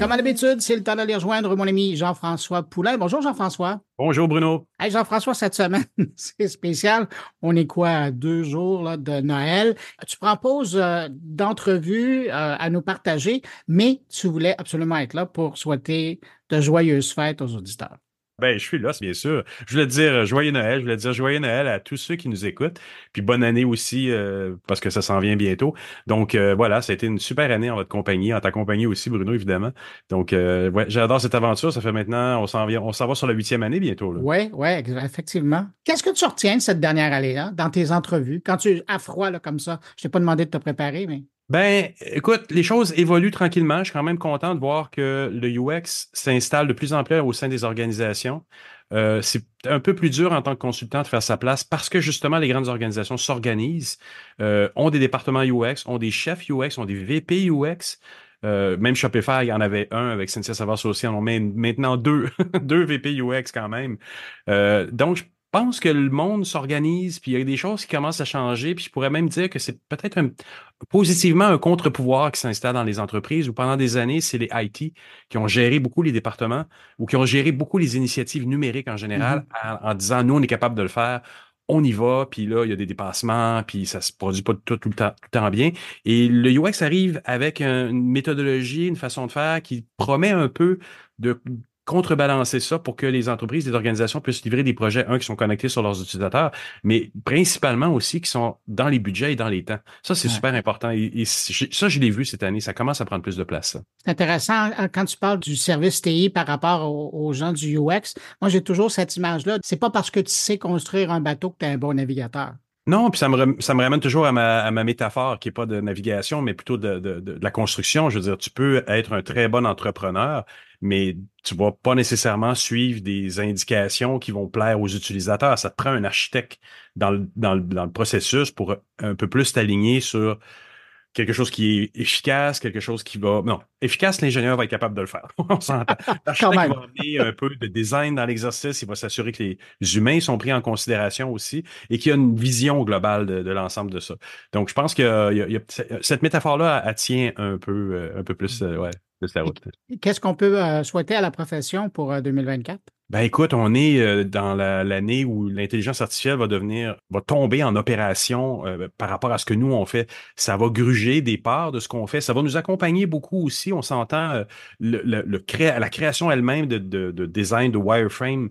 Comme à l'habitude, c'est le temps d'aller rejoindre mon ami Jean-François Poulain. Bonjour Jean-François. Bonjour Bruno. Hey Jean-François, cette semaine, c'est spécial. On est quoi à deux jours là, de Noël? Tu pause euh, d'entrevue euh, à nous partager, mais tu voulais absolument être là pour souhaiter de joyeuses fêtes aux auditeurs. Ben, je suis là, bien sûr. Je voulais dire euh, joyeux Noël, je voulais dire joyeux Noël à tous ceux qui nous écoutent. Puis bonne année aussi, euh, parce que ça s'en vient bientôt. Donc euh, voilà, ça a été une super année en votre compagnie, en ta compagnie aussi, Bruno, évidemment. Donc ouais, j'adore cette aventure. Ça fait maintenant, on s'en vient, on s'en va sur la huitième année bientôt. Oui, oui, effectivement. Qu'est-ce que tu retiens de cette dernière année-là, dans tes entrevues, quand tu as froid là, comme ça? Je t'ai pas demandé de te préparer, mais. Ben, écoute, les choses évoluent tranquillement. Je suis quand même content de voir que le UX s'installe de plus en plus au sein des organisations. Euh, c'est un peu plus dur en tant que consultant de faire sa place parce que justement les grandes organisations s'organisent, euh, ont des départements UX, ont des chefs UX, ont des VP UX. Euh, même Shopify, il y en avait un avec Cynthia Savas aussi, on en met maintenant deux, deux VP UX quand même. donc, je pense que le monde s'organise, puis il y a des choses qui commencent à changer, puis je pourrais même dire que c'est peut-être un, positivement un contre-pouvoir qui s'installe dans les entreprises où pendant des années, c'est les IT qui ont géré beaucoup les départements ou qui ont géré beaucoup les initiatives numériques en général mm-hmm. en, disant nous, on est capable de le faire. On y va, puis là, il y a des dépassements, puis ça se produit pas tout, tout, le, temps, tout le temps bien. Et le UX arrive avec une méthodologie, une façon de faire qui promet un peu de contrebalancer ça pour que les entreprises, les organisations puissent livrer des projets, un, qui sont connectés sur leurs utilisateurs, mais principalement aussi qui sont dans les budgets et dans les temps. Ça, c'est super important. Et, ça, je l'ai vu cette année. Ça commence à prendre plus de place. C'est intéressant hein, quand tu parles du service TI par rapport aux, gens du UX. Moi, j'ai toujours cette image-là. C'est pas parce que tu sais construire un bateau que tu es un bon navigateur. Non, puis ça me, ça me ramène toujours à ma, à ma métaphore qui n'est pas de navigation, mais plutôt de, de, de, la construction. Je veux dire, tu peux être un très bon entrepreneur, mais tu vas pas nécessairement suivre des indications qui vont plaire aux utilisateurs. Ça te prend un architecte dans le, dans le, dans le processus pour un peu plus t'aligner sur quelque chose qui est efficace, quelque chose qui va. Non, efficace, l'ingénieur va être capable de le faire. On s'entend. L'architecte va amener un peu de design dans l'exercice. Il va s'assurer que les humains sont pris en considération aussi et qu'il y a une vision globale de, l'ensemble de ça. Donc, je pense que cette métaphore-là, elle, tient un peu, euh, un peu plus, euh, ouais, plus la route. Qu'est-ce qu'on peut euh, souhaiter à la profession pour 2024? Ben écoute, on est euh, dans l'année où l'intelligence artificielle va devenir, va tomber en opération euh, par rapport à ce que nous on fait. Ça va gruger des parts de ce qu'on fait. Ça va nous accompagner beaucoup aussi. On s'entend euh, la création elle-même de, de, de, design de wireframe.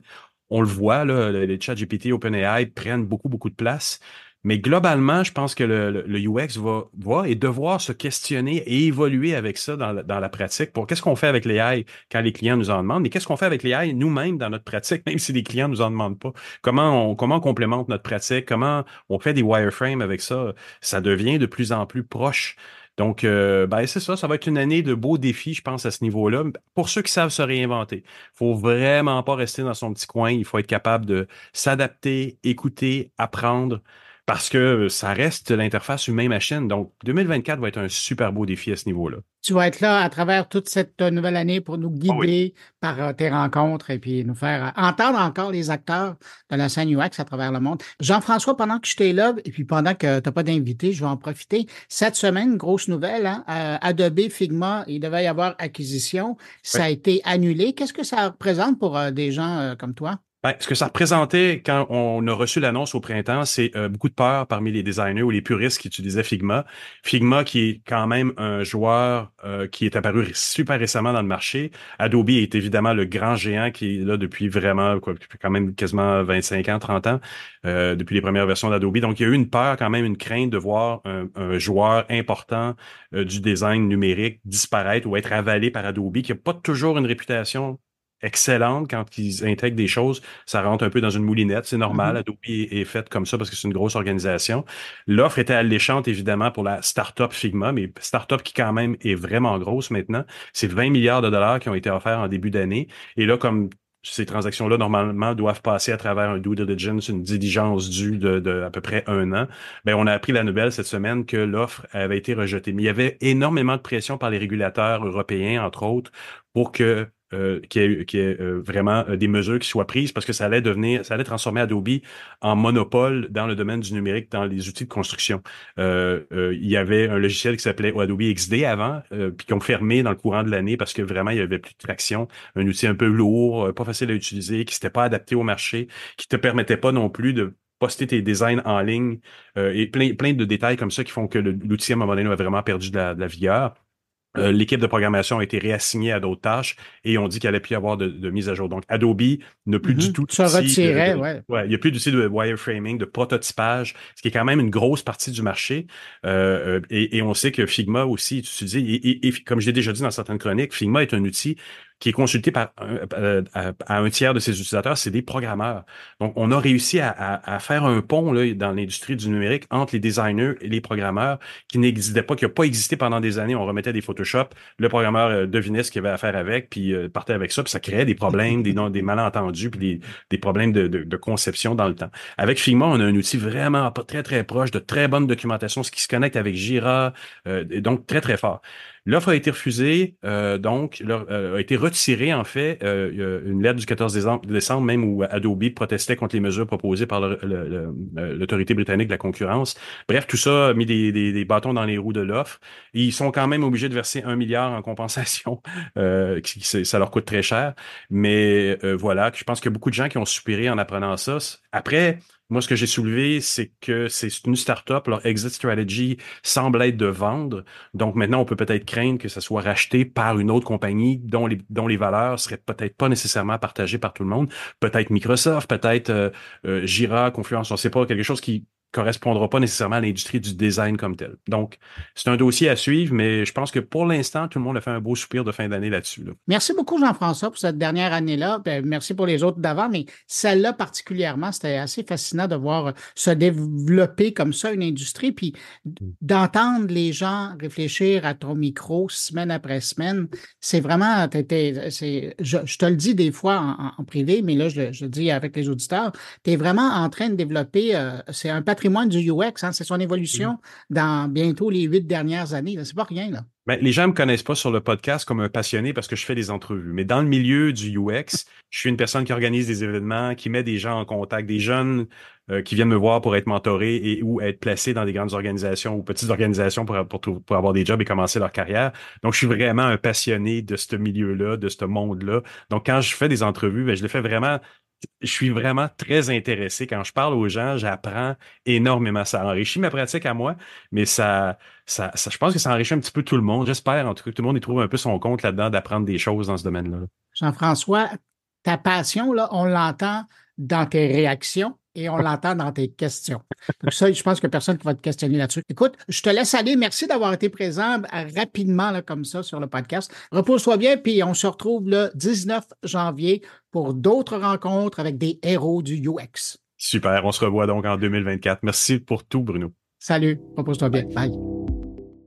On le voit là, les chats GPT, OpenAI prennent beaucoup beaucoup de place. Mais globalement, je pense que le, UX va, va, et devoir se questionner et évoluer avec ça dans la, dans la pratique pour qu'est-ce qu'on fait avec l'AI quand les clients nous en demandent, mais qu'est-ce qu'on fait avec l'AI nous-mêmes dans notre pratique, même si les clients nous en demandent pas. Comment on, comment on complémente notre pratique, comment on fait des wireframes avec ça? Ça devient de plus en plus proche. Donc, euh, ben, c'est ça, ça va être une année de beaux défis, je pense, à ce niveau-là. Pour ceux qui savent se réinventer, il faut vraiment pas rester dans son petit coin. Il faut être capable de s'adapter, écouter, apprendre parce que ça reste l'interface humain-machine. Donc, 2024 va être un super beau défi à ce niveau-là. Tu vas être là à travers toute cette nouvelle année pour nous ah guider par euh, tes rencontres et puis nous faire euh, entendre encore les acteurs de la scène UX à travers le monde. Jean-François, pendant que je t'ai là et puis pendant que tu n'as pas d'invité, je vais en profiter. Cette semaine, grosse nouvelle, hein, euh, Adobe Figma, il devait y avoir acquisition. Ça a été annulé. Qu'est-ce que ça représente pour des gens comme toi? Ben, ce que ça représentait quand on a reçu l'annonce au printemps, c'est euh, beaucoup de peur parmi les designers ou les puristes qui utilisaient Figma. Figma qui est quand même un joueur euh, qui est apparu super récemment dans le marché. Adobe est évidemment le grand géant qui est là depuis vraiment, quand même quasiment 25 ans, 30 ans, euh, depuis les premières versions d'Adobe. Donc, il y a eu une peur, quand même une crainte de voir un, un joueur important du design numérique disparaître ou être avalé par Adobe, qui n'a pas toujours une réputation excellente quand ils intègrent des choses. Ça rentre un peu dans une moulinette. C'est normal. Mm-hmm. Adobe est, faite comme ça parce que c'est une grosse organisation. L'offre était alléchante, évidemment, pour la startup Figma, mais startup qui quand même est vraiment grosse maintenant. C'est 20 milliards de dollars qui ont été offerts en début d'année. Et là, comme ces transactions-là, normalement, doivent passer à travers un due diligence, une diligence due de, à peu près un an. Ben, on a appris la nouvelle cette semaine que l'offre avait été rejetée. Mais il y avait énormément de pression par les régulateurs européens, entre autres, pour que euh, qu'il ait, euh, vraiment euh, des mesures qui soient prises parce que ça allait devenir, ça allait transformer Adobe en monopole dans le domaine du numérique, dans les outils de construction. il y avait un logiciel qui s'appelait Adobe XD avant, puis qui ont fermé dans le courant de l'année parce que vraiment, il y avait plus de traction. Un outil un peu lourd, pas facile à utiliser, qui s'était pas adapté au marché, qui te permettait pas non plus de poster tes designs en ligne et plein, plein de détails comme ça qui font que l'outil à un moment donné a vraiment perdu de la, de la vigueur. Euh, l'équipe de programmation a été réassignée à d'autres tâches et on dit qu'il allait plus y avoir de, mise à jour. Donc, Adobe n'a plus du mm-hmm. tout de, retirait, ouais. ouais. Il n'y a plus d'outils de wireframing, de prototypage, ce qui est quand même une grosse partie du marché. Euh, euh et, et, on sait que Figma aussi est utilisé. Et, et comme je l'ai déjà dit dans certaines chroniques, Figma est un outil qui est consulté par un, euh, à, un tiers de ses utilisateurs, c'est des programmeurs. Donc, on a réussi à, faire un pont là, dans l'industrie du numérique entre les designers et les programmeurs qui n'existaient pas, qui n'a pas existé pendant des années. On remettait des Photoshop, le programmeur euh, devinait ce qu'il avait à faire avec, puis euh, partait avec ça, puis ça créait des problèmes, des, des malentendus, puis des, problèmes de, conception dans le temps. Avec Figma, on a un outil vraiment très, très proche, de très bonne documentation, ce qui se connecte avec Jira, et donc très, très fort. L'offre a été refusée, euh, donc euh, a été retirée en fait. Euh, une lettre du 14 décembre, même où Adobe protestait contre les mesures proposées par l'autorité britannique de la concurrence. Bref, tout ça a mis des, bâtons dans les roues de l'offre. Ils sont quand même obligés de verser un milliard en compensation. qui, ça leur coûte très cher. Mais voilà, je pense qu'il y a beaucoup de gens qui ont soupiré en apprenant ça. Après, moi, ce que j'ai soulevé, c'est que c'est une start-up. Leur exit strategy semble être de vendre. Donc maintenant, on peut peut-être craindre que ça soit racheté par une autre compagnie dont les, dont les valeurs seraient peut-être pas nécessairement partagées par tout le monde. Peut-être Microsoft, peut-être euh, euh, Jira, Confluence, on ne sait pas, quelque chose qui correspondra pas nécessairement à l'industrie du design comme tel. Donc, c'est un dossier à suivre, mais je pense que pour l'instant, tout le monde a fait un beau soupir de fin d'année là-dessus. Merci beaucoup, Jean-François, pour cette dernière année-là. Ben, merci pour les autres d'avant, mais celle-là particulièrement, c'était assez fascinant de voir se développer comme ça une industrie, puis d'entendre les gens réfléchir à ton micro semaine après semaine. C'est vraiment, je, te le dis des fois en, privé, mais là, je, je, le dis avec les auditeurs, tu es vraiment en train de développer, euh, c'est un patrimoine du UX. Hein, c'est son évolution mm. dans bientôt les huit dernières années. C'est pas rien. Là. Ben, les gens ne me connaissent pas sur le podcast comme un passionné parce que je fais des entrevues. Mais dans le milieu du UX, je suis une personne qui organise des événements, qui met des gens en contact, des jeunes euh, qui viennent me voir pour être mentorés et ou être placés dans des grandes organisations ou petites organisations pour, pour, pour avoir des jobs et commencer leur carrière. Donc, je suis vraiment un passionné de ce milieu-là, de ce monde-là. Donc, quand je fais des entrevues, ben, je le fais vraiment je suis vraiment très intéressé. Quand je parle aux gens, j'apprends énormément. Ça enrichit ma pratique à moi, mais ça, ça, je pense que ça enrichit un petit peu tout le monde. J'espère, en tout cas, que tout le monde y trouve un peu son compte là-dedans d'apprendre des choses dans ce domaine-là. Jean-François, ta passion, là, on l'entend dans tes réactions et on l'entend dans tes questions. Donc ça, je pense que personne ne va te questionner là-dessus. Écoute, je te laisse aller. Merci d'avoir été présent euh, rapidement là, comme ça sur le podcast. Repose-toi bien, puis on se retrouve le 19 janvier pour d'autres rencontres avec des héros du UX. Super, on se revoit donc en 2024. Merci pour tout, Bruno. Salut, repose-toi bien. Bye.